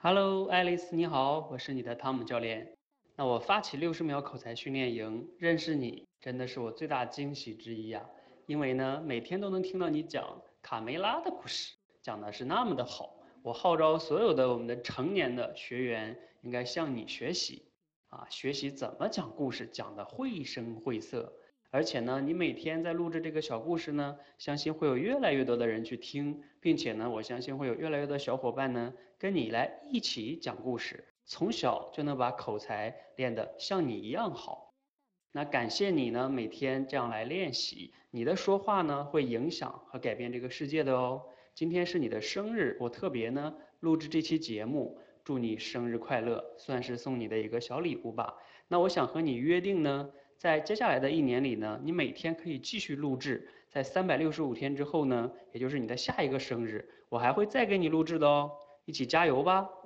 Hello，爱丽丝，你好，我是你的汤姆教练。那我发起六十秒口才训练营，认识你真的是我最大惊喜之一呀。因为呢，每天都能听到你讲卡梅拉的故事，讲的是那么的好。我号召所有的我们的成年的学员应该向你学习啊，学习怎么讲故事，讲的绘声绘色。而且呢，你每天在录制这个小故事呢，相信会有越来越多的人去听，并且呢，我相信会有越来越多小伙伴呢跟你来一起讲故事，从小就能把口才练得像你一样好。那感谢你呢，每天这样来练习，你的说话呢会影响和改变这个世界的哦。今天是你的生日，我特别呢录制这期节目，祝你生日快乐，算是送你的一个小礼物吧。那我想和你约定呢。在接下来的一年里呢，你每天可以继续录制。在三百六十五天之后呢，也就是你的下一个生日，我还会再给你录制的哦。一起加油吧！